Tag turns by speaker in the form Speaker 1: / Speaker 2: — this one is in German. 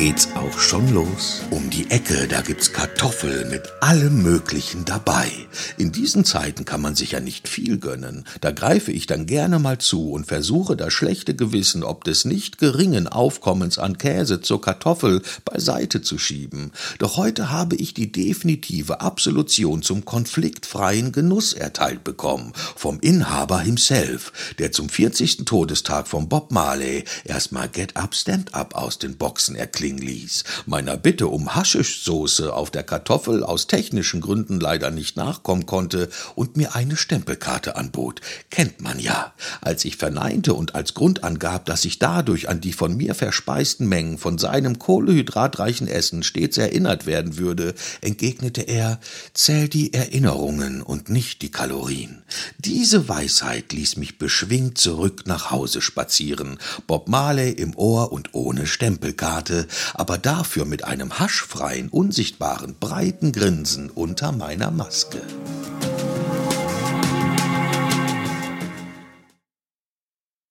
Speaker 1: geht's auch schon los. Um die Ecke, da gibt's Kartoffeln mit allem Möglichen dabei. In diesen Zeiten kann man sich ja nicht viel gönnen. Da greife ich dann gerne mal zu und versuche das schlechte Gewissen ob des nicht geringen Aufkommens an Käse zur Kartoffel beiseite zu schieben. Doch heute habe ich die definitive Absolution zum konfliktfreien Genuss erteilt bekommen. Vom Inhaber himself, der zum 40. Todestag von Bob Marley erstmal Get Up, Stand Up aus den Boxen erklingt klingen ließ, meiner Bitte um Haschischsoße auf der Kartoffel aus technischen Gründen leider nicht nachkommen konnte und mir eine Stempelkarte anbot. Kennt man ja. Als ich verneinte und als Grund angab, dass ich dadurch an die von mir verspeisten Mengen von seinem kohlehydratreichen Essen stets erinnert werden würde, entgegnete er, zähl die Erinnerungen und nicht die Kalorien. Diese Weisheit ließ mich beschwingt zurück nach Hause spazieren, Bob Marley im Ohr und ohne Stempelkarte, aber dafür mit einem haschfreien, unsichtbaren, breiten Grinsen unter meiner Maske.